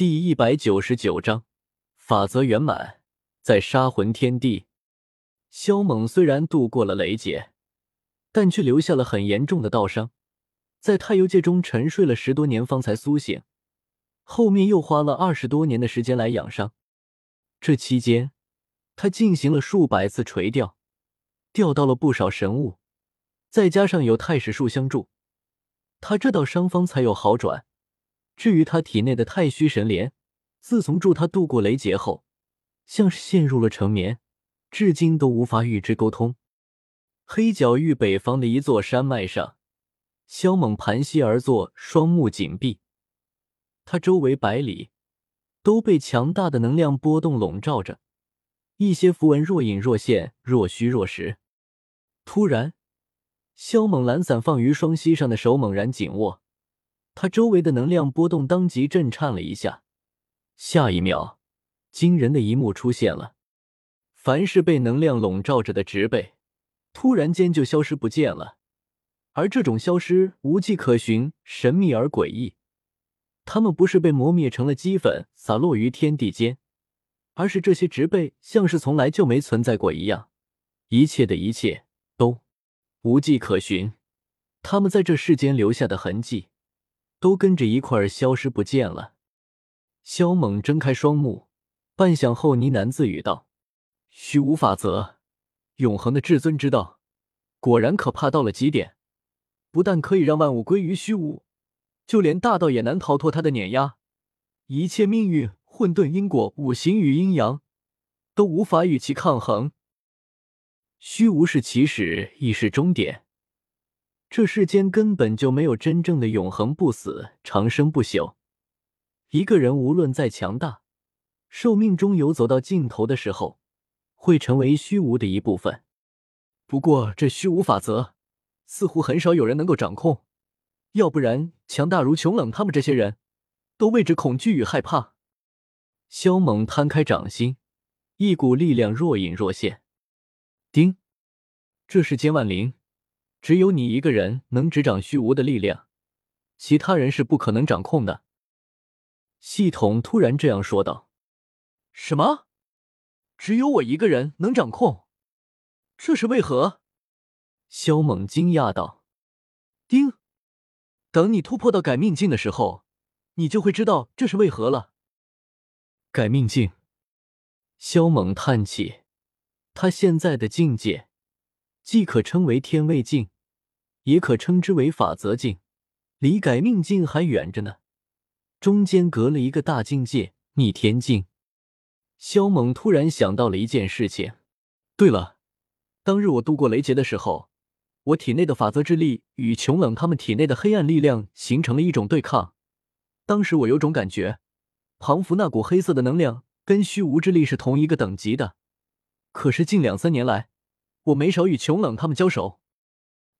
第一百九十九章法则圆满。在杀魂天地，萧猛虽然度过了雷劫，但却留下了很严重的道伤，在太幽界中沉睡了十多年方才苏醒，后面又花了二十多年的时间来养伤。这期间，他进行了数百次垂钓，钓到了不少神物，再加上有太史术相助，他这道伤方才有好转。至于他体内的太虚神莲，自从助他度过雷劫后，像是陷入了沉眠，至今都无法与之沟通。黑角域北方的一座山脉上，萧猛盘膝而坐，双目紧闭。他周围百里都被强大的能量波动笼罩着，一些符文若隐若现，若虚若实。突然，萧猛懒散放于双膝上的手猛然紧握。他周围的能量波动当即震颤了一下，下一秒，惊人的一幕出现了：凡是被能量笼罩着的植被，突然间就消失不见了。而这种消失无迹可寻，神秘而诡异。他们不是被磨灭成了齑粉，洒落于天地间，而是这些植被像是从来就没存在过一样，一切的一切都无迹可寻。他们在这世间留下的痕迹。都跟着一块儿消失不见了。萧猛睁开双目，半晌后呢喃自语道：“虚无法则，永恒的至尊之道，果然可怕到了极点。不但可以让万物归于虚无，就连大道也难逃脱他的碾压。一切命运、混沌因果、五行与阴阳，都无法与其抗衡。虚无是起始，亦是终点。”这世间根本就没有真正的永恒不死、长生不朽。一个人无论再强大，寿命终有走到尽头的时候，会成为虚无的一部分。不过，这虚无法则似乎很少有人能够掌控，要不然，强大如琼冷他们这些人都为之恐惧与害怕。萧猛摊开掌心，一股力量若隐若现。丁，这是千万灵。只有你一个人能执掌虚无的力量，其他人是不可能掌控的。系统突然这样说道：“什么？只有我一个人能掌控？这是为何？”萧猛惊讶道：“丁，等你突破到改命境的时候，你就会知道这是为何了。”改命境。萧猛叹气，他现在的境界。既可称为天位境，也可称之为法则境，离改命境还远着呢。中间隔了一个大境界——逆天境。萧猛突然想到了一件事情。对了，当日我度过雷劫的时候，我体内的法则之力与穷冷他们体内的黑暗力量形成了一种对抗。当时我有种感觉，庞福那股黑色的能量跟虚无之力是同一个等级的。可是近两三年来，我没少与穷冷他们交手，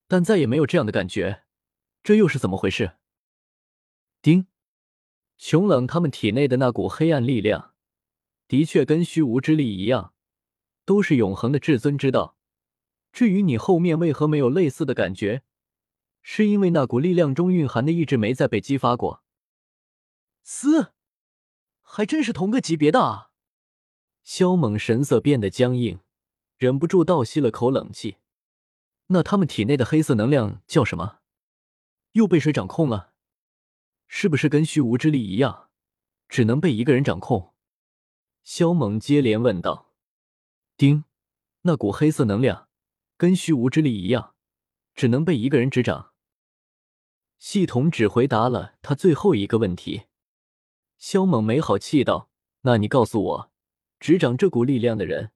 但再也没有这样的感觉，这又是怎么回事？丁，穷冷他们体内的那股黑暗力量，的确跟虚无之力一样，都是永恒的至尊之道。至于你后面为何没有类似的感觉，是因为那股力量中蕴含的意志没再被激发过。嘶，还真是同个级别的啊！萧猛神色变得僵硬。忍不住倒吸了口冷气。那他们体内的黑色能量叫什么？又被谁掌控了？是不是跟虚无之力一样，只能被一个人掌控？萧猛接连问道。丁，那股黑色能量跟虚无之力一样，只能被一个人执掌。系统只回答了他最后一个问题。萧猛没好气道：“那你告诉我，执掌这股力量的人？”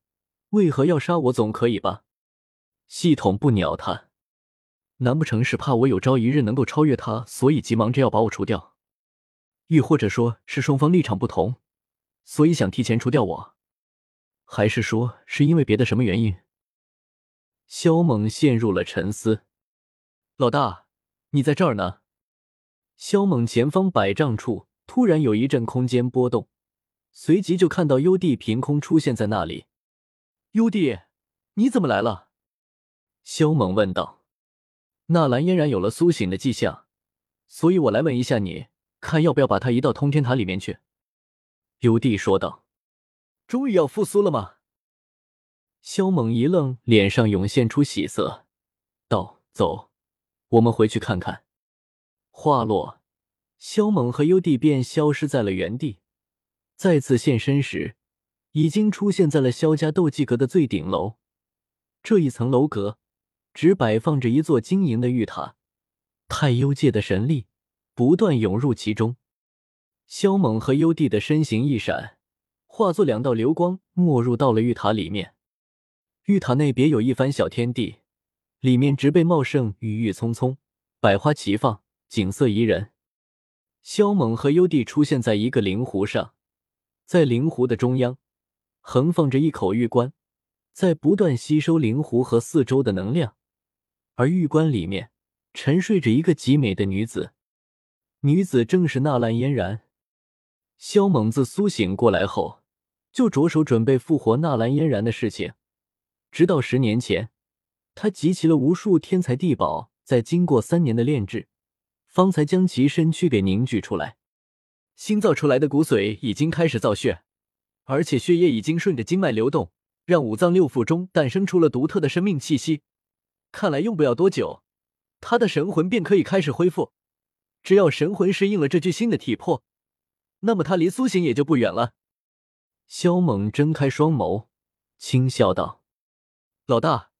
为何要杀我？总可以吧？系统不鸟他，难不成是怕我有朝一日能够超越他，所以急忙着要把我除掉？亦或者说是双方立场不同，所以想提前除掉我？还是说是因为别的什么原因？萧猛陷入了沉思。老大，你在这儿呢？萧猛前方百丈处突然有一阵空间波动，随即就看到幽帝凭空出现在那里。幽帝，你怎么来了？萧猛问道。纳兰嫣然有了苏醒的迹象，所以我来问一下你，看要不要把他移到通天塔里面去。幽帝说道：“终于要复苏了吗？”萧猛一愣，脸上涌现出喜色，道：“走，我们回去看看。”话落，萧猛和幽帝便消失在了原地。再次现身时，已经出现在了萧家斗技阁的最顶楼。这一层楼阁只摆放着一座晶莹的玉塔，太幽界的神力不断涌入其中。萧猛和幽帝的身形一闪，化作两道流光，没入到了玉塔里面。玉塔内别有一番小天地，里面植被茂盛，郁郁葱葱，百花齐放，景色宜人。萧猛和幽帝出现在一个灵湖上，在灵湖的中央横放着一口玉棺，在不断吸收灵湖和四周的能量，而玉棺里面沉睡着一个极美的女子，女子正是纳兰嫣然。萧猛自苏醒过来后，就着手准备复活纳兰嫣然的事情。直到十年前，他集齐了无数天才地宝，在经过三年的炼制，方才将其身躯给凝聚出来。新造出来的骨髓已经开始造血，而且血液已经顺着经脉流动，让五脏六腑中诞生出了独特的生命气息。看来用不了多久，他的神魂便可以开始恢复。只要神魂适应了这具新的体魄，那么他离苏醒也就不远了。萧猛睁开双眸，轻笑道。老大，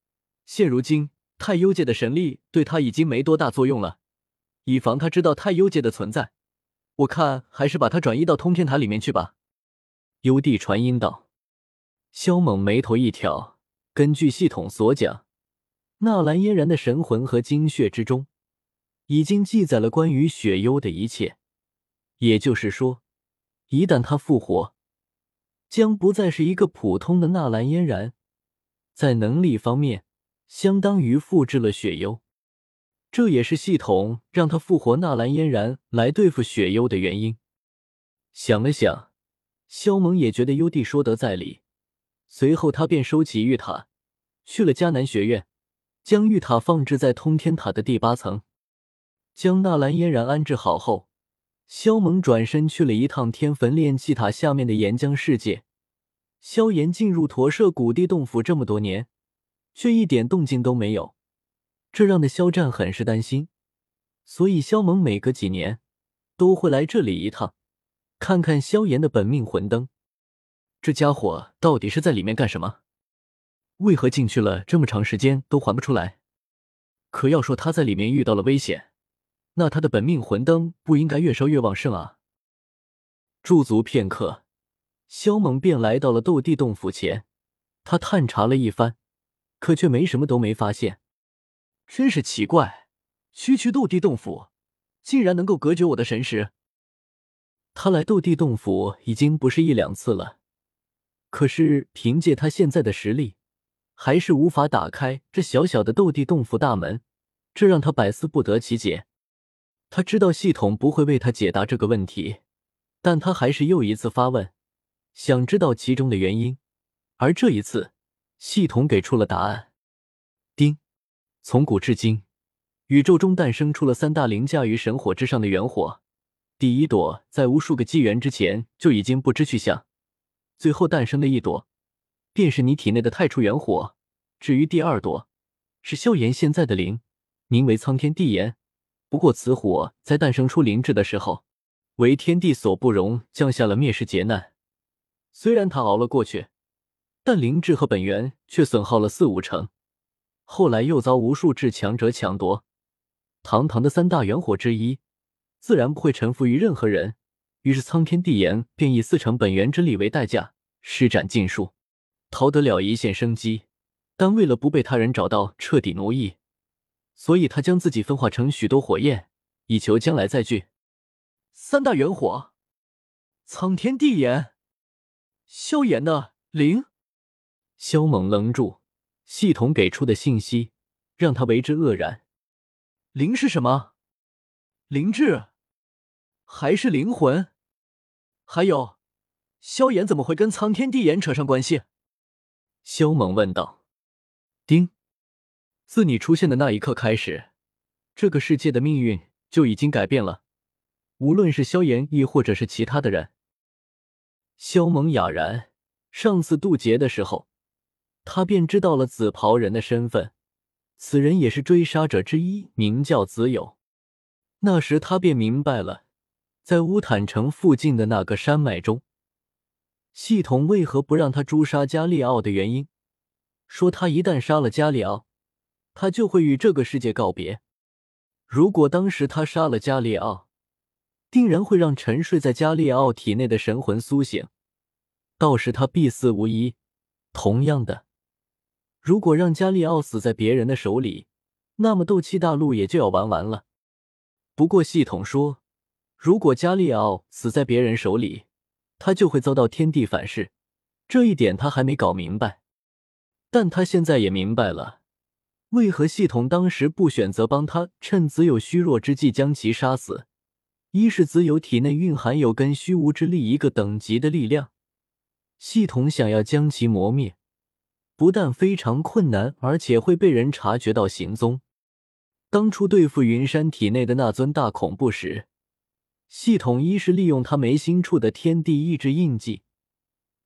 现如今太幽界的神力对他已经没多大作用了，以防他知道太幽界的存在，我看还是把他转移到通天塔里面去吧。幽帝传音道。萧猛眉头一挑，根据系统所讲，纳兰嫣然的神魂和精血之中，已经记载了关于雪幽的一切，也就是说，一旦他复活，将不再是一个普通的纳兰嫣然。在能力方面，相当于复制了雪幽，这也是系统让他复活纳兰嫣然来对付雪幽的原因。想了想，萧猛也觉得幽帝说得在理。随后，他便收起玉塔，去了迦南学院，将玉塔放置在通天塔的第八层。将纳兰嫣然安置好后，萧猛转身去了一趟天坟炼气塔下面的岩浆世界。萧炎进入驼舍古地洞府这么多年，却一点动静都没有，这让的萧战很是担心。所以萧猛每隔几年都会来这里一趟，看看萧炎的本命魂灯。这家伙到底是在里面干什么？为何进去了这么长时间都还不出来？可要说他在里面遇到了危险，那他的本命魂灯不应该越烧越旺盛啊！驻足片刻。萧猛便来到了斗帝洞府前，他探查了一番，可却没什么都没发现。真是奇怪，区区斗帝洞府竟然能够隔绝我的神识。他来斗帝洞府已经不是一两次了，可是凭借他现在的实力，还是无法打开这小小的斗帝洞府大门，这让他百思不得其解。他知道系统不会为他解答这个问题，但他还是又一次发问。想知道其中的原因，而这一次，系统给出了答案。丁，从古至今，宇宙中诞生出了三大凌驾于神火之上的元火。第一朵在无数个纪元之前就已经不知去向，最后诞生的一朵，便是你体内的太初元火。至于第二朵，是萧炎现在的灵，名为苍天地炎。不过此火在诞生出灵智的时候，为天地所不容，降下了灭世劫难。虽然他熬了过去，但灵智和本源却损耗了四五成。后来又遭无数至强者抢夺，堂堂的三大元火之一，自然不会臣服于任何人。于是苍天地炎便以四成本源之力为代价，施展禁术，逃得了一线生机。但为了不被他人找到，彻底奴役，所以他将自己分化成许多火焰，以求将来再聚。三大元火，苍天地炎。萧炎的灵，萧猛愣住，系统给出的信息让他为之愕然。灵是什么？灵智，还是灵魂？还有，萧炎怎么会跟苍天帝炎扯上关系？萧猛问道。丁，自你出现的那一刻开始，这个世界的命运就已经改变了。无论是萧炎，亦或者是其他的人。萧猛哑然，上次渡劫的时候，他便知道了紫袍人的身份，此人也是追杀者之一，名叫子友。那时他便明白了，在乌坦城附近的那个山脉中，系统为何不让他诛杀加利奥的原因，说他一旦杀了加利奥，他就会与这个世界告别。如果当时他杀了加利奥，定然会让沉睡在加利奥体内的神魂苏醒，到时他必死无疑。同样的，如果让加利奥死在别人的手里，那么斗气大陆也就要玩完了。不过系统说，如果加利奥死在别人手里，他就会遭到天地反噬。这一点他还没搞明白，但他现在也明白了，为何系统当时不选择帮他，趁子有虚弱之际将其杀死。一是子友体内蕴含有跟虚无之力一个等级的力量，系统想要将其磨灭，不但非常困难，而且会被人察觉到行踪。当初对付云山体内的那尊大恐怖时，系统一是利用他眉心处的天地意志印记，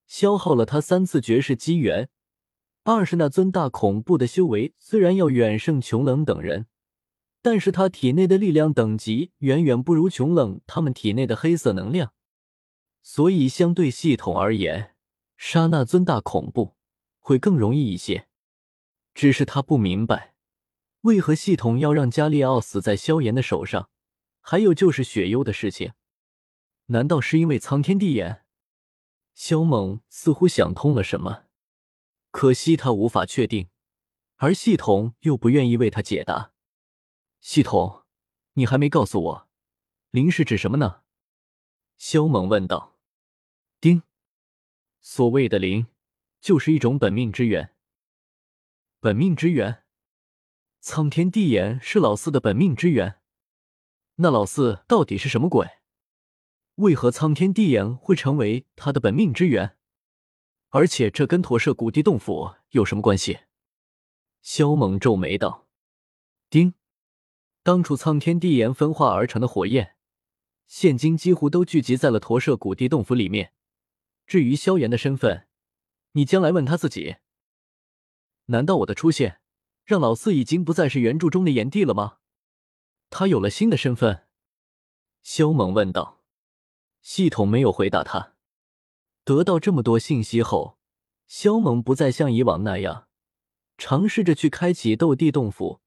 消耗了他三次绝世机缘；二是那尊大恐怖的修为虽然要远胜琼冷等人。但是他体内的力量等级远远不如琼冷他们体内的黑色能量，所以相对系统而言，杀那尊大恐怖会更容易一些。只是他不明白，为何系统要让加利奥死在萧炎的手上？还有就是雪幽的事情，难道是因为苍天地眼？萧猛似乎想通了什么，可惜他无法确定，而系统又不愿意为他解答。系统，你还没告诉我，灵是指什么呢？萧猛问道。丁，所谓的灵，就是一种本命之源。本命之源，苍天地眼是老四的本命之源。那老四到底是什么鬼？为何苍天地眼会成为他的本命之源？而且这跟驼舍古地洞府有什么关系？萧猛皱眉道。丁。当初苍天地炎分化而成的火焰，现今几乎都聚集在了驼舍古地洞府里面。至于萧炎的身份，你将来问他自己。难道我的出现让老四已经不再是原著中的炎帝了吗？他有了新的身份？萧猛问道。系统没有回答他。得到这么多信息后，萧猛不再像以往那样尝试着去开启斗帝洞府。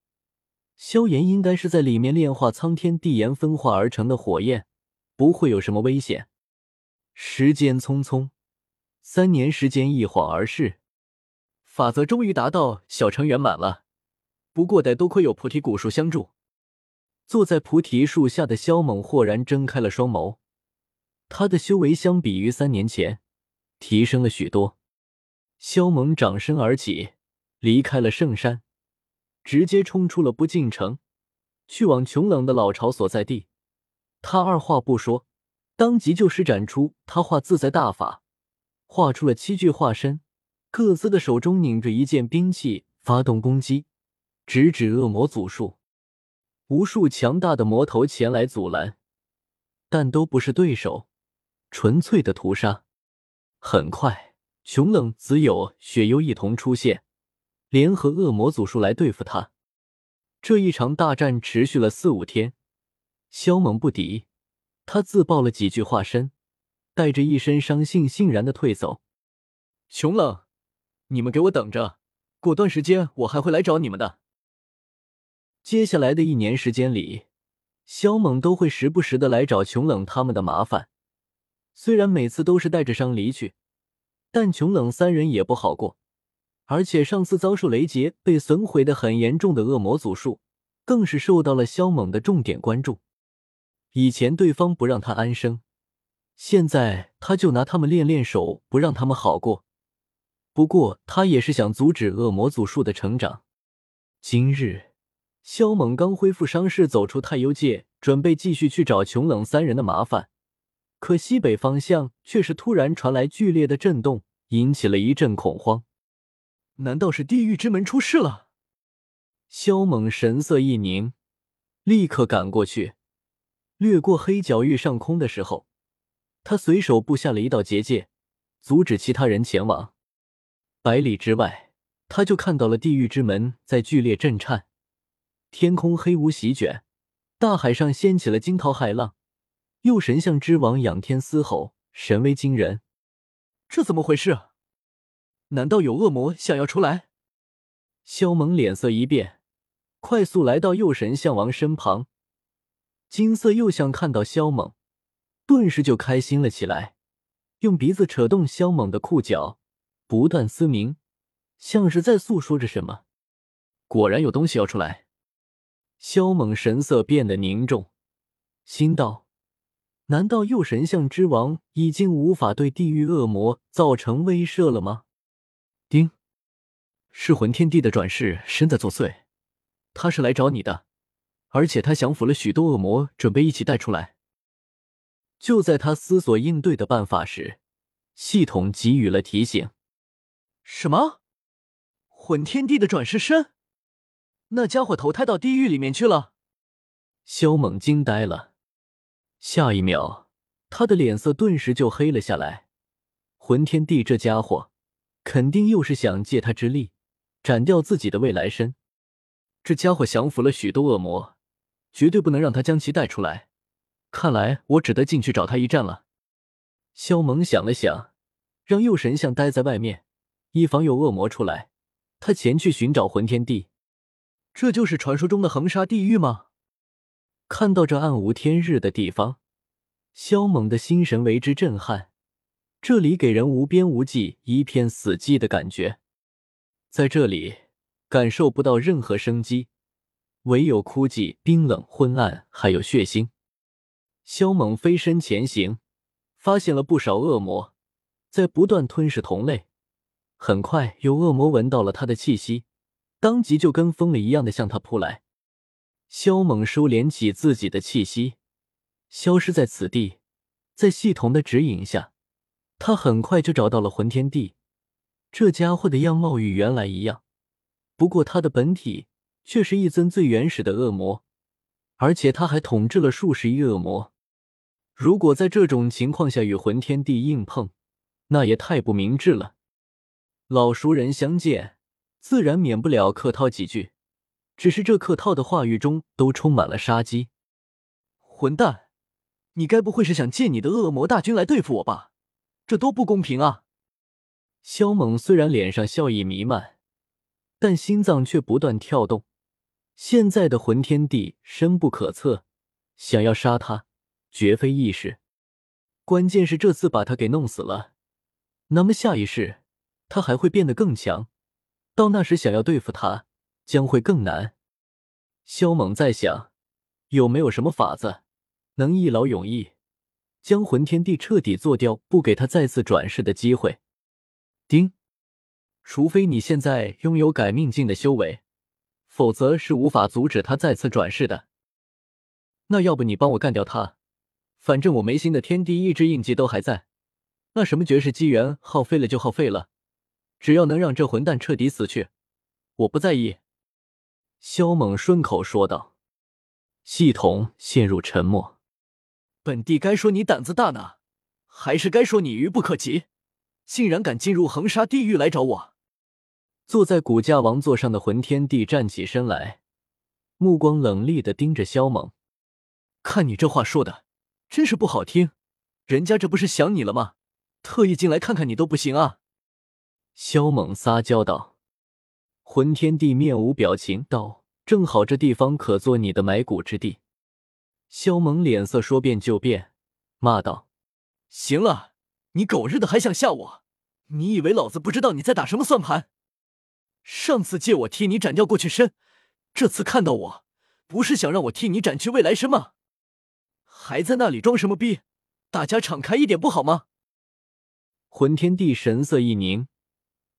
萧炎应该是在里面炼化苍天地炎分化而成的火焰，不会有什么危险。时间匆匆，三年时间一晃而逝，法则终于达到小成圆满了。不过得多亏有菩提古树相助。坐在菩提树下的萧猛豁然睁开了双眸，他的修为相比于三年前提升了许多。萧猛长身而起，离开了圣山。直接冲出了不进城，去往穷冷的老巢所在地。他二话不说，当即就施展出他画自在大法，画出了七具化身，各自的手中拧着一件兵器，发动攻击，直指恶魔祖树。无数强大的魔头前来阻拦，但都不是对手，纯粹的屠杀。很快，熊冷、子友、雪幽一同出现。联合恶魔祖术来对付他，这一场大战持续了四五天。萧猛不敌，他自爆了几具化身，带着一身伤悻悻然的退走。熊冷，你们给我等着，过段时间我还会来找你们的。接下来的一年时间里，萧猛都会时不时的来找琼冷他们的麻烦。虽然每次都是带着伤离去，但琼冷三人也不好过。而且上次遭受雷劫被损毁的很严重的恶魔祖术，更是受到了萧猛的重点关注。以前对方不让他安生，现在他就拿他们练练手，不让他们好过。不过他也是想阻止恶魔祖术的成长。今日，萧猛刚恢复伤势，走出太幽界，准备继续去找琼冷三人的麻烦。可西北方向却是突然传来剧烈的震动，引起了一阵恐慌。难道是地狱之门出事了？萧猛神色一凝，立刻赶过去。掠过黑角域上空的时候，他随手布下了一道结界，阻止其他人前往。百里之外，他就看到了地狱之门在剧烈震颤，天空黑雾席卷，大海上掀起了惊涛骇浪。右神像之王仰天嘶吼，神威惊人。这怎么回事？难道有恶魔想要出来？萧猛脸色一变，快速来到右神像王身旁。金色右相看到萧猛，顿时就开心了起来，用鼻子扯动萧猛的裤脚，不断嘶鸣，像是在诉说着什么。果然有东西要出来。萧猛神色变得凝重，心道：难道右神像之王已经无法对地狱恶魔造成威慑了吗？丁。是魂天帝的转世身在作祟，他是来找你的，而且他降服了许多恶魔，准备一起带出来。就在他思索应对的办法时，系统给予了提醒：什么？魂天帝的转世身？那家伙投胎到地狱里面去了？萧猛惊呆了，下一秒，他的脸色顿时就黑了下来。魂天帝这家伙，肯定又是想借他之力。斩掉自己的未来身，这家伙降服了许多恶魔，绝对不能让他将其带出来。看来我只得进去找他一战了。萧猛想了想，让右神像待在外面，以防有恶魔出来。他前去寻找魂天帝。这就是传说中的横沙地狱吗？看到这暗无天日的地方，萧猛的心神为之震撼。这里给人无边无际、一片死寂的感觉。在这里，感受不到任何生机，唯有枯寂、冰冷、昏暗，还有血腥。萧猛飞身前行，发现了不少恶魔，在不断吞噬同类。很快，有恶魔闻到了他的气息，当即就跟疯了一样的向他扑来。萧猛收敛起自己的气息，消失在此地。在系统的指引下，他很快就找到了魂天帝。这家伙的样貌与原来一样，不过他的本体却是一尊最原始的恶魔，而且他还统治了数十亿恶魔。如果在这种情况下与魂天帝硬碰，那也太不明智了。老熟人相见，自然免不了客套几句，只是这客套的话语中都充满了杀机。混蛋，你该不会是想借你的恶魔大军来对付我吧？这多不公平啊！萧猛虽然脸上笑意弥漫，但心脏却不断跳动。现在的魂天帝深不可测，想要杀他绝非易事。关键是这次把他给弄死了，那么下一世他还会变得更强，到那时想要对付他将会更难。萧猛在想，有没有什么法子能一劳永逸，将魂天帝彻底做掉，不给他再次转世的机会。丁，除非你现在拥有改命境的修为，否则是无法阻止他再次转世的。那要不你帮我干掉他，反正我眉心的天地意志印记都还在。那什么绝世机缘耗费了就耗费了，只要能让这混蛋彻底死去，我不在意。萧猛顺口说道。系统陷入沉默。本帝该说你胆子大呢，还是该说你愚不可及？竟然敢进入横沙地狱来找我！坐在骨架王座上的魂天帝站起身来，目光冷厉的盯着萧猛。看你这话说的，真是不好听。人家这不是想你了吗？特意进来看看你都不行啊！萧猛撒娇道。魂天帝面无表情道：“正好这地方可做你的埋骨之地。”萧猛脸色说变就变，骂道：“行了，你狗日的还想吓我！”你以为老子不知道你在打什么算盘？上次借我替你斩掉过去身，这次看到我，不是想让我替你斩去未来身吗？还在那里装什么逼？大家敞开一点不好吗？魂天帝神色一凝，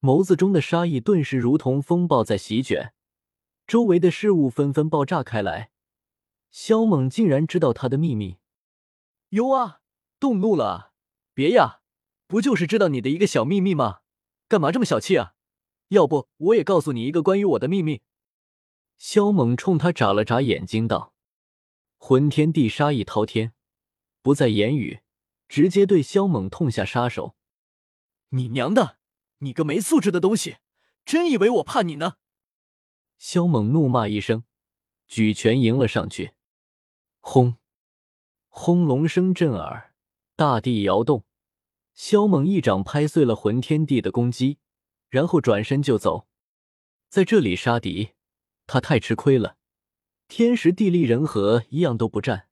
眸子中的杀意顿时如同风暴在席卷，周围的事物纷纷爆炸开来。萧猛竟然知道他的秘密！哟啊，动怒了？别呀！不就是知道你的一个小秘密吗？干嘛这么小气啊？要不我也告诉你一个关于我的秘密。萧猛冲他眨了眨眼睛道：“魂天帝杀意滔天，不再言语，直接对萧猛痛下杀手。”你娘的！你个没素质的东西，真以为我怕你呢？萧猛怒骂一声，举拳迎了上去。轰！轰隆声震耳，大地摇动。萧猛一掌拍碎了魂天帝的攻击，然后转身就走。在这里杀敌，他太吃亏了。天时地利人和一样都不占，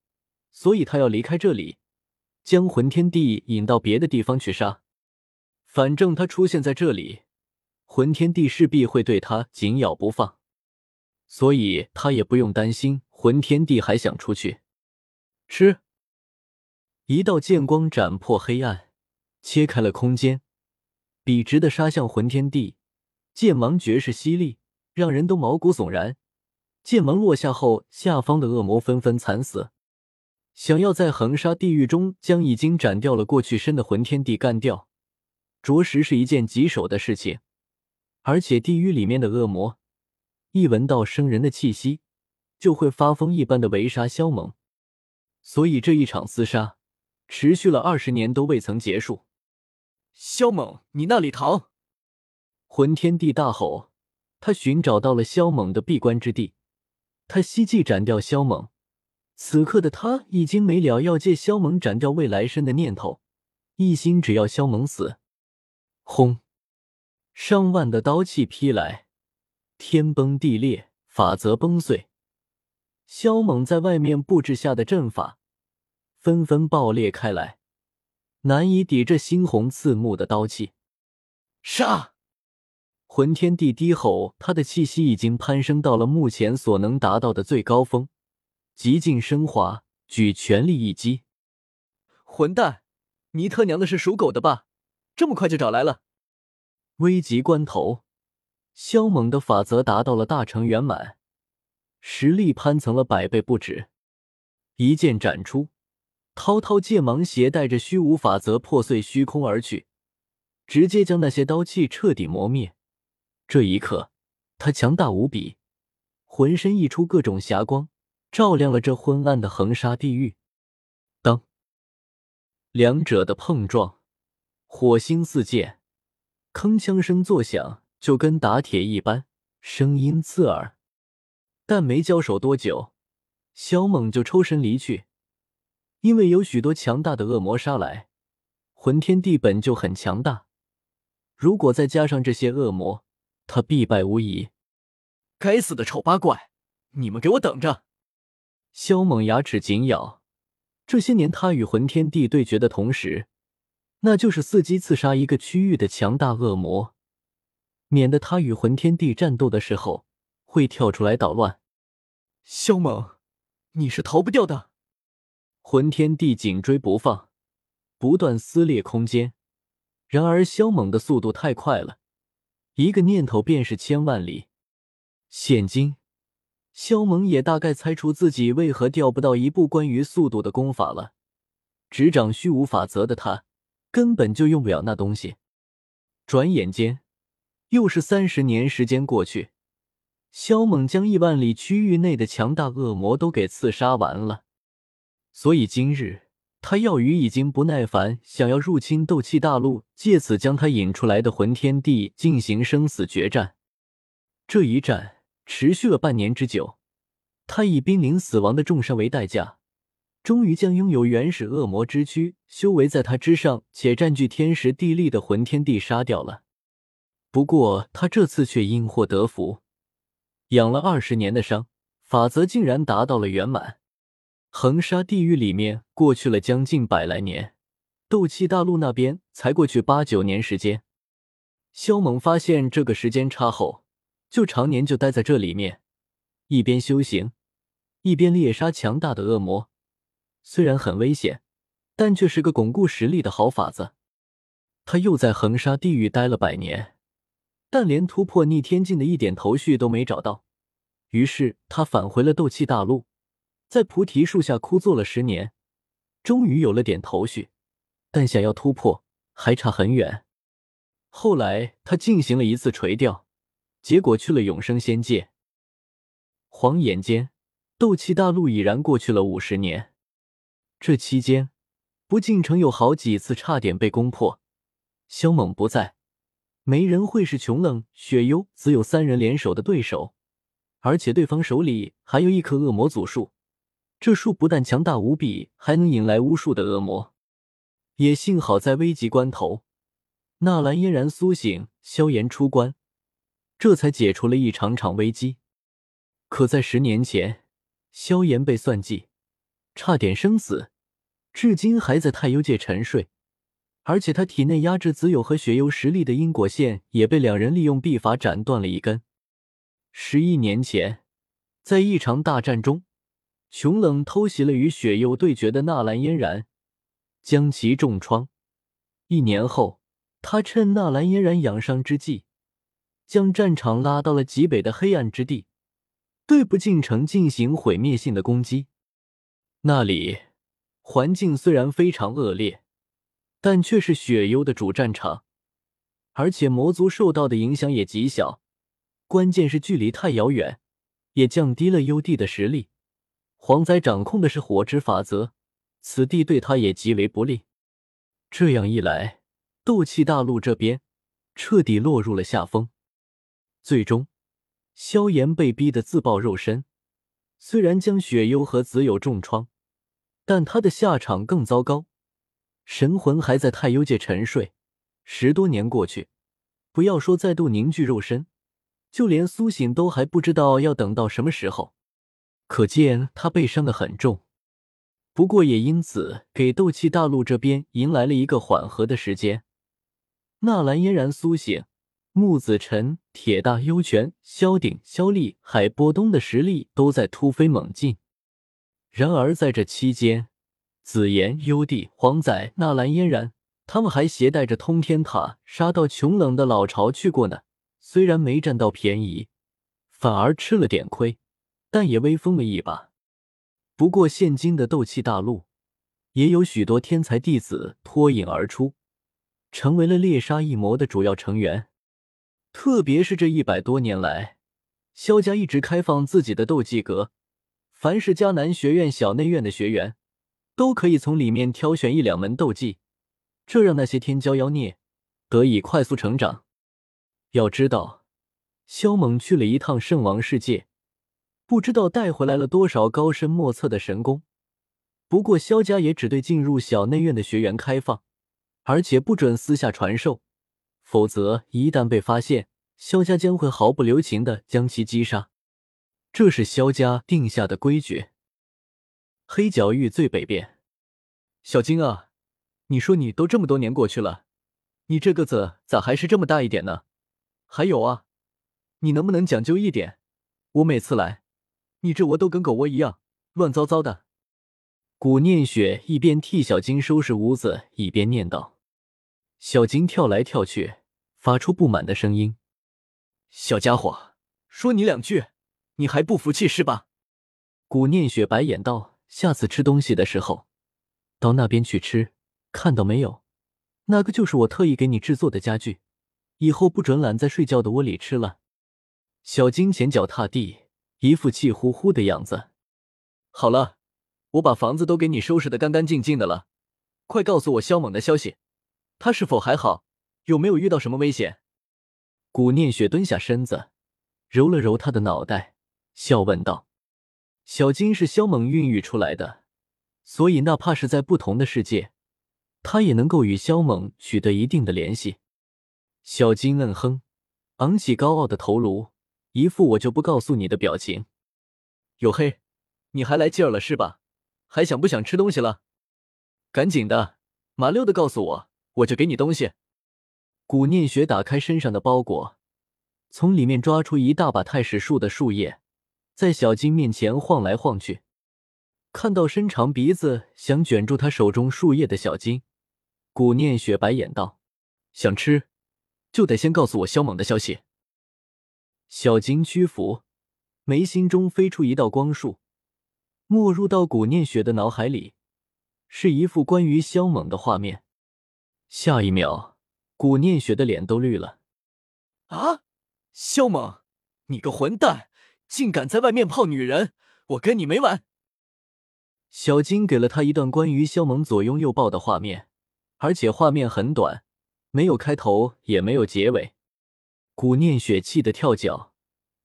所以他要离开这里，将魂天帝引到别的地方去杀。反正他出现在这里，魂天帝势必会对他紧咬不放。所以他也不用担心魂天帝还想出去。吃！一道剑光斩破黑暗，切开了空间，笔直的杀向魂天帝。剑芒绝世犀利，让人都毛骨悚然。剑芒落下后，下方的恶魔纷纷惨死。想要在横沙地狱中将已经斩掉了过去身的魂天帝干掉，着实是一件棘手的事情。而且地狱里面的恶魔。一闻到生人的气息，就会发疯一般的围杀萧猛，所以这一场厮杀持续了二十年都未曾结束。萧猛，你那里逃！魂天帝大吼，他寻找到了萧猛的闭关之地，他希冀斩掉萧猛。此刻的他已经没了要借萧猛斩掉未来身的念头，一心只要萧猛死。轰！上万的刀气劈来。天崩地裂，法则崩碎。萧猛在外面布置下的阵法纷纷爆裂开来，难以抵这猩红刺目的刀气。杀！魂天帝低吼，他的气息已经攀升到了目前所能达到的最高峰，极尽升华，举全力一击。混蛋，你他娘的是属狗的吧？这么快就找来了！危急关头。萧猛的法则达到了大成圆满，实力攀层了百倍不止。一剑斩出，滔滔剑芒携带着虚无法则破碎虚空而去，直接将那些刀气彻底磨灭。这一刻，他强大无比，浑身溢出各种霞光，照亮了这昏暗的横沙地狱。当，两者的碰撞，火星四溅，铿锵声作响。就跟打铁一般，声音刺耳。但没交手多久，萧猛就抽身离去，因为有许多强大的恶魔杀来。魂天帝本就很强大，如果再加上这些恶魔，他必败无疑。该死的丑八怪，你们给我等着！萧猛牙齿紧咬。这些年他与魂天帝对决的同时，那就是伺机刺杀一个区域的强大恶魔。免得他与魂天帝战斗的时候会跳出来捣乱。萧猛，你是逃不掉的！魂天帝紧追不放，不断撕裂空间。然而萧猛的速度太快了，一个念头便是千万里。现今，萧猛也大概猜出自己为何钓不到一部关于速度的功法了。执掌虚无法则的他，根本就用不了那东西。转眼间。又是三十年时间过去，萧猛将亿万里区域内的强大恶魔都给刺杀完了，所以今日他药鱼已经不耐烦，想要入侵斗气大陆，借此将他引出来的魂天帝进行生死决战。这一战持续了半年之久，他以濒临死亡的重伤为代价，终于将拥有原始恶魔之躯、修为在他之上且占据天时地利的魂天帝杀掉了。不过他这次却因祸得福，养了二十年的伤，法则竟然达到了圆满。横沙地狱里面过去了将近百来年，斗气大陆那边才过去八九年时间。萧猛发现这个时间差后，就常年就待在这里面，一边修行，一边猎杀强大的恶魔。虽然很危险，但却是个巩固实力的好法子。他又在横沙地狱待了百年。但连突破逆天境的一点头绪都没找到，于是他返回了斗气大陆，在菩提树下枯坐了十年，终于有了点头绪，但想要突破还差很远。后来他进行了一次垂钓，结果去了永生仙界。晃眼间，斗气大陆已然过去了五十年，这期间，不进城有好几次差点被攻破。萧猛不在，没人会是穷冷、雪幽、子有三人联手的对手，而且对方手里还有一棵恶魔祖树，这树不但强大无比，还能引来无数的恶魔。也幸好在危急关头，纳兰嫣然苏醒，萧炎出关，这才解除了一场场危机。可在十年前，萧炎被算计，差点生死，至今还在太幽界沉睡。而且他体内压制子友和雪幽实力的因果线也被两人利用秘法斩断了一根。十一年前，在一场大战中，穷冷偷袭了与雪幽对决的纳兰嫣然，将其重创。一年后，他趁纳兰嫣然养伤之际，将战场拉到了极北的黑暗之地。对不进城进行毁灭性的攻击，那里环境虽然非常恶劣，但却是雪幽的主战场，而且魔族受到的影响也极小。关键是距离太遥远，也降低了幽帝的实力。黄仔掌控的是火之法则，此地对他也极为不利。这样一来，斗气大陆这边彻底落入了下风，最终。萧炎被逼得自爆肉身，虽然将雪幽和子友重创，但他的下场更糟糕。神魂还在太幽界沉睡，十多年过去，不要说再度凝聚肉身，就连苏醒都还不知道要等到什么时候。可见他被伤的很重。不过也因此给斗气大陆这边迎来了一个缓和的时间。纳兰嫣然苏醒。木子辰、铁大、幽泉、萧鼎、萧厉、海波东的实力都在突飞猛进。然而在这期间，紫妍、幽帝、黄仔、纳兰嫣然他们还携带着通天塔杀到穷冷的老巢去过呢。虽然没占到便宜，反而吃了点亏，但也威风了一把。不过现今的斗气大陆，也有许多天才弟子脱颖而出，成为了猎杀异魔的主要成员。特别是这一百多年来，萧家一直开放自己的斗技阁，凡是迦南学院小内院的学员，都可以从里面挑选一两门斗技，这让那些天骄妖孽得以快速成长。要知道，萧猛去了一趟圣王世界，不知道带回来了多少高深莫测的神功。不过萧家也只对进入小内院的学员开放，而且不准私下传授。否则，一旦被发现，萧家将会毫不留情的将其击杀。这是萧家定下的规矩。黑角域最北边，小金啊，你说你都这么多年过去了，你这个子咋还是这么大一点呢？还有啊，你能不能讲究一点？我每次来，你这窝都跟狗窝一样，乱糟糟的。古念雪一边替小金收拾屋子，一边念道。小金跳来跳去。发出不满的声音：“小家伙，说你两句，你还不服气是吧？”古念雪白眼道：“下次吃东西的时候，到那边去吃，看到没有？那个就是我特意给你制作的家具，以后不准懒在睡觉的窝里吃了。”小金前脚踏地，一副气呼呼的样子。好了，我把房子都给你收拾的干干净净的了，快告诉我肖猛的消息，他是否还好？有没有遇到什么危险？古念雪蹲下身子，揉了揉他的脑袋，笑问道：“小金是萧猛孕育出来的，所以哪怕是在不同的世界，他也能够与萧猛取得一定的联系。”小金嗯哼，昂起高傲的头颅，一副我就不告诉你的表情。黝黑，你还来劲儿了是吧？还想不想吃东西了？赶紧的，麻溜的告诉我，我就给你东西。古念雪打开身上的包裹，从里面抓出一大把太史树的树叶，在小金面前晃来晃去。看到伸长鼻子想卷住他手中树叶的小金，古念雪白眼道：“想吃，就得先告诉我萧猛的消息。”小金屈服，眉心中飞出一道光束，没入到古念雪的脑海里，是一幅关于萧猛的画面。下一秒。古念雪的脸都绿了。啊，萧猛，你个混蛋，竟敢在外面泡女人，我跟你没完！小金给了他一段关于肖猛左拥右抱的画面，而且画面很短，没有开头，也没有结尾。古念雪气得跳脚，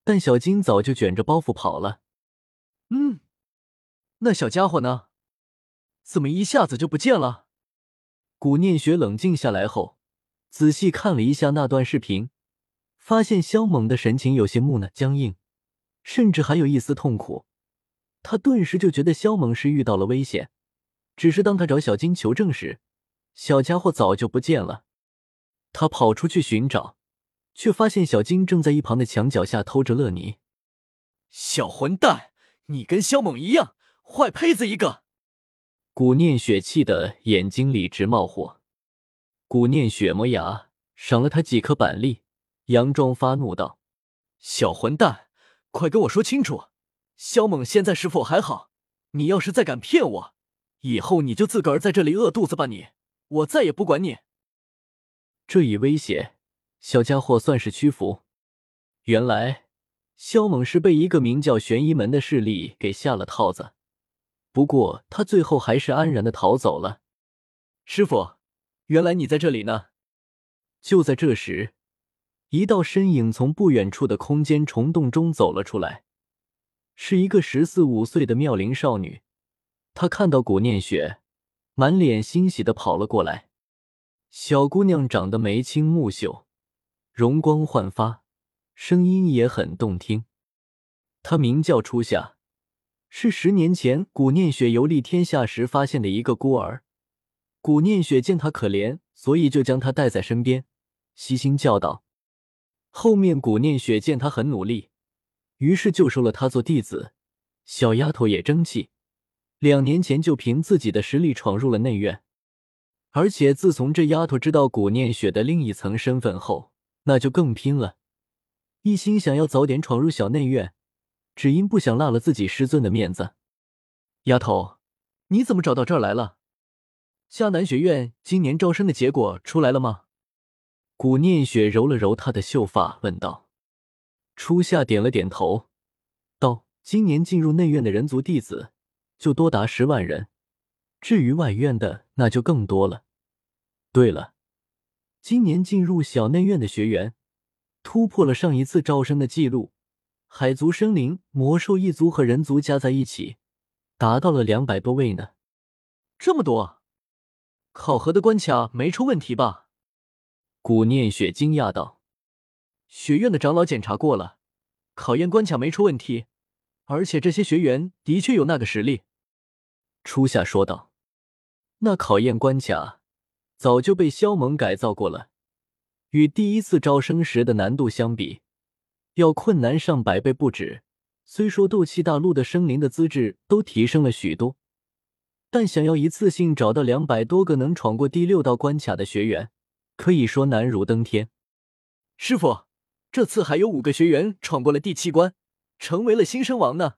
但小金早就卷着包袱跑了。嗯，那小家伙呢？怎么一下子就不见了？古念雪冷静下来后，仔细看了一下那段视频，发现肖猛的神情有些木讷、僵硬，甚至还有一丝痛苦。他顿时就觉得萧猛是遇到了危险。只是当他找小金求证时，小家伙早就不见了。他跑出去寻找，却发现小金正在一旁的墙角下偷着乐泥。小混蛋，你跟萧猛一样，坏胚子一个！古念雪气得眼睛里直冒火。古念雪磨牙，赏了他几颗板栗，佯装发怒道：“小混蛋，快跟我说清楚，萧猛现在是否还好？你要是再敢骗我，以后你就自个儿在这里饿肚子吧！你，我再也不管你。”这一威胁，小家伙算是屈服。原来，萧猛是被一个名叫玄一门的势力给下了套子。不过他最后还是安然的逃走了。师傅，原来你在这里呢！就在这时，一道身影从不远处的空间虫洞中走了出来，是一个十四五岁的妙龄少女。她看到古念雪，满脸欣喜的跑了过来。小姑娘长得眉清目秀，容光焕发，声音也很动听。她名叫初夏。是十年前古念雪游历天下时发现的一个孤儿，古念雪见他可怜，所以就将他带在身边，悉心教导。后面古念雪见他很努力，于是就收了他做弟子。小丫头也争气，两年前就凭自己的实力闯入了内院，而且自从这丫头知道古念雪的另一层身份后，那就更拼了，一心想要早点闯入小内院。只因不想落了自己师尊的面子，丫头，你怎么找到这儿来了？迦南学院今年招生的结果出来了吗？古念雪揉了揉她的秀发，问道。初夏点了点头，道：“今年进入内院的人族弟子就多达十万人，至于外院的，那就更多了。对了，今年进入小内院的学员突破了上一次招生的记录。”海族、生灵、魔兽一族和人族加在一起，达到了两百多位呢。这么多，考核的关卡没出问题吧？古念雪惊讶道：“学院的长老检查过了，考验关卡没出问题，而且这些学员的确有那个实力。”初夏说道：“那考验关卡早就被萧猛改造过了，与第一次招生时的难度相比。”要困难上百倍不止。虽说斗气大陆的生灵的资质都提升了许多，但想要一次性找到两百多个能闯过第六道关卡的学员，可以说难如登天。师傅，这次还有五个学员闯过了第七关，成为了新生王呢。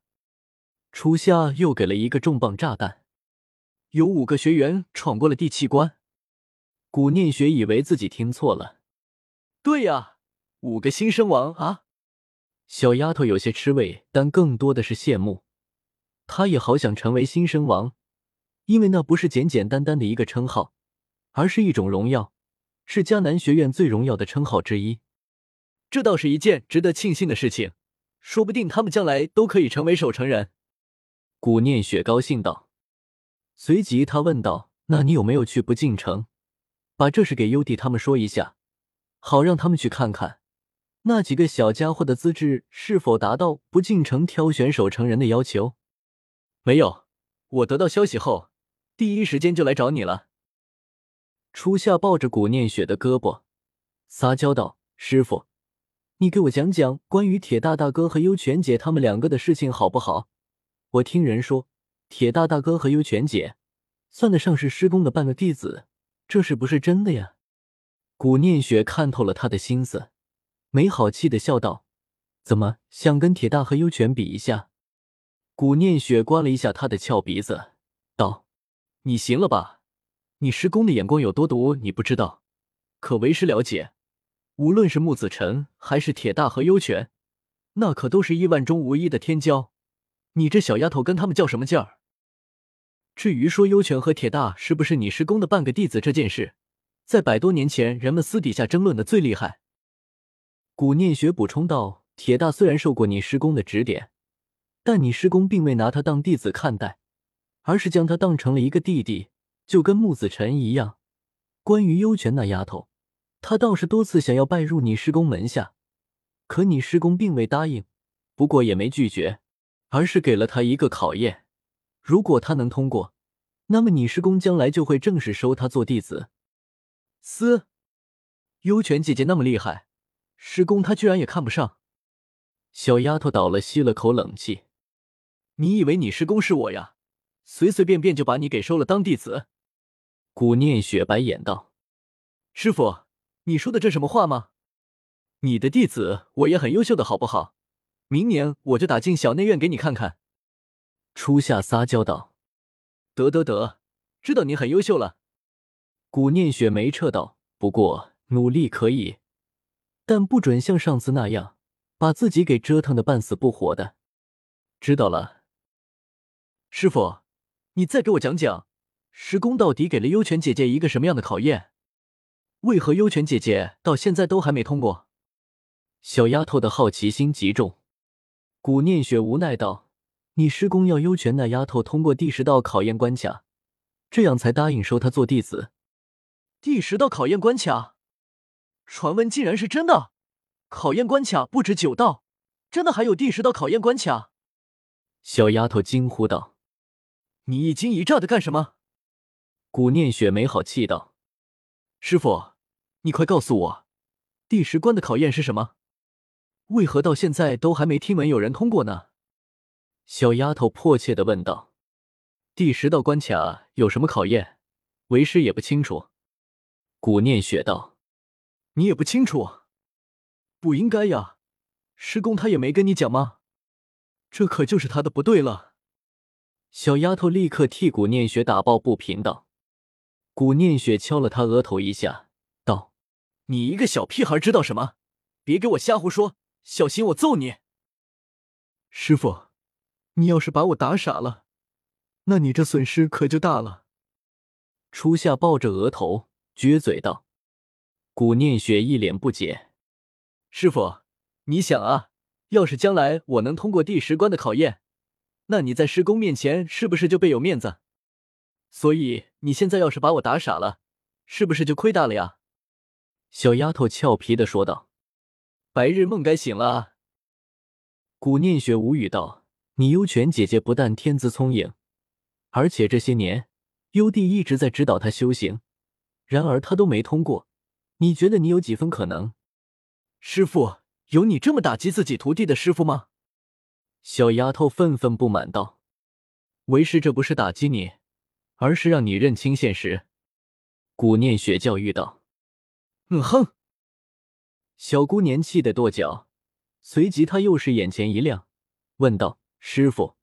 初夏又给了一个重磅炸弹：有五个学员闯过了第七关。古念雪以为自己听错了。对呀，五个新生王啊！小丫头有些吃味，但更多的是羡慕。她也好想成为新生王，因为那不是简简单单的一个称号，而是一种荣耀，是迦南学院最荣耀的称号之一。这倒是一件值得庆幸的事情，说不定他们将来都可以成为守城人。古念雪高兴道。随即他问道：“那你有没有去不进城，把这事给优弟他们说一下，好让他们去看看？”那几个小家伙的资质是否达到不进城挑选守城人的要求？没有，我得到消息后，第一时间就来找你了。初夏抱着古念雪的胳膊，撒娇道：“师傅，你给我讲讲关于铁大大哥和幽泉姐他们两个的事情好不好？我听人说，铁大大哥和幽泉姐算得上是师公的半个弟子，这是不是真的呀？”古念雪看透了他的心思。没好气的笑道：“怎么想跟铁大和幽泉比一下？”古念雪刮了一下他的翘鼻子，道：“你行了吧？你师公的眼光有多毒，你不知道，可为师了解。无论是木子辰还是铁大和幽泉，那可都是亿万中无一的天骄。你这小丫头跟他们较什么劲儿？至于说幽泉和铁大是不是你师公的半个弟子这件事，在百多年前，人们私底下争论的最厉害。古念雪补充道：“铁大虽然受过你师公的指点，但你师公并未拿他当弟子看待，而是将他当成了一个弟弟，就跟木子辰一样。关于幽泉那丫头，他倒是多次想要拜入你师公门下，可你师公并未答应，不过也没拒绝，而是给了他一个考验。如果他能通过，那么你师公将来就会正式收他做弟子。”嘶！幽泉姐姐那么厉害，师公他居然也看不上。小丫头倒了，吸了口冷气。你以为你师公是我呀？随随便便就把你给收了当弟子？古念雪白眼道：“师傅，你说的这什么话吗？你的弟子我也很优秀的，好不好？明年我就打进小内院给你看看。”初夏撒娇道：“得得得，知道你很优秀了。”古念雪没撤道：“不过努力可以，但不准像上次那样把自己给折腾的半死不活的。”知道了，师傅，你再给我讲讲，师公到底给了幽泉姐姐一个什么样的考验？为何幽泉姐姐到现在都还没通过？小丫头的好奇心极重。古念雪无奈道：“你师公要幽泉那丫头通过第十道考验关卡，这样才答应收她做弟子。”第十道考验关卡，传闻竟然是真的！考验关卡不止九道，真的还有第十道考验关卡！小丫头惊呼道：“你一惊一乍的干什么？”古念雪没好气道：“师傅，你快告诉我，第十关的考验是什么？为何到现在都还没听闻有人通过呢？”小丫头迫切的问道：“第十道关卡有什么考验？为师也不清楚。”古念雪道：“你也不清楚，不应该呀，师公他也没跟你讲吗？这可就是他的不对了。”小丫头立刻替古念雪打抱不平道：“古念雪敲了他额头一下，道：‘你一个小屁孩知道什么？别给我瞎胡说，小心我揍你！’师傅，你要是把我打傻了，那你这损失可就大了。”初夏抱着额头。撅嘴道：“古念雪一脸不解，师傅，你想啊，要是将来我能通过第十关的考验，那你在师公面前是不是就倍有面子？所以你现在要是把我打傻了，是不是就亏大了呀？”小丫头俏皮的说道：“白日梦该醒了啊！”古念雪无语道：“你幽泉姐姐不但天资聪颖，而且这些年幽帝一直在指导她修行。”然而她都没通过，你觉得你有几分可能？师傅，有你这么打击自己徒弟的师傅吗？小丫头愤愤不满道：“为师这不是打击你，而是让你认清现实。”古念雪教育道：“嗯哼。”小姑娘气得跺脚，随即她又是眼前一亮，问道：“师傅，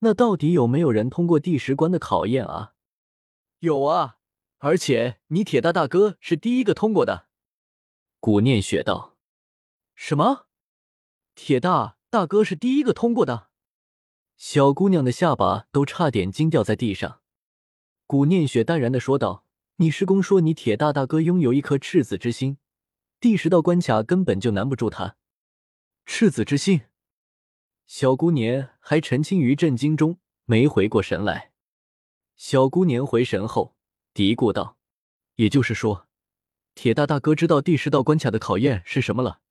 那到底有没有人通过第十关的考验啊？”“有啊。”而且你铁大大哥是第一个通过的，古念雪道：“什么？铁大大哥是第一个通过的？”小姑娘的下巴都差点惊掉在地上。古念雪淡然的说道：“你师公说你铁大大哥拥有一颗赤子之心，第十道关卡根本就难不住他。”赤子之心，小姑娘还沉浸于震惊中，没回过神来。小姑娘回神后。嘀咕道：“也就是说，铁大大哥知道第十道关卡的考验是什么了。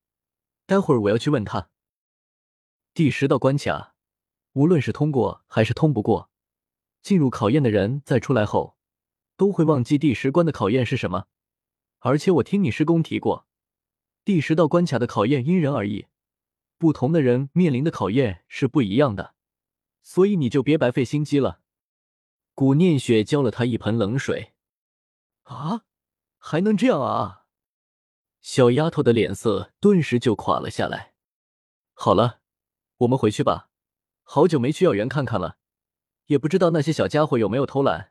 待会儿我要去问他。第十道关卡，无论是通过还是通不过，进入考验的人在出来后，都会忘记第十关的考验是什么。而且我听你师公提过，第十道关卡的考验因人而异，不同的人面临的考验是不一样的，所以你就别白费心机了。”古念雪浇了他一盆冷水。啊，还能这样啊！小丫头的脸色顿时就垮了下来。好了，我们回去吧。好久没去药园看看了，也不知道那些小家伙有没有偷懒。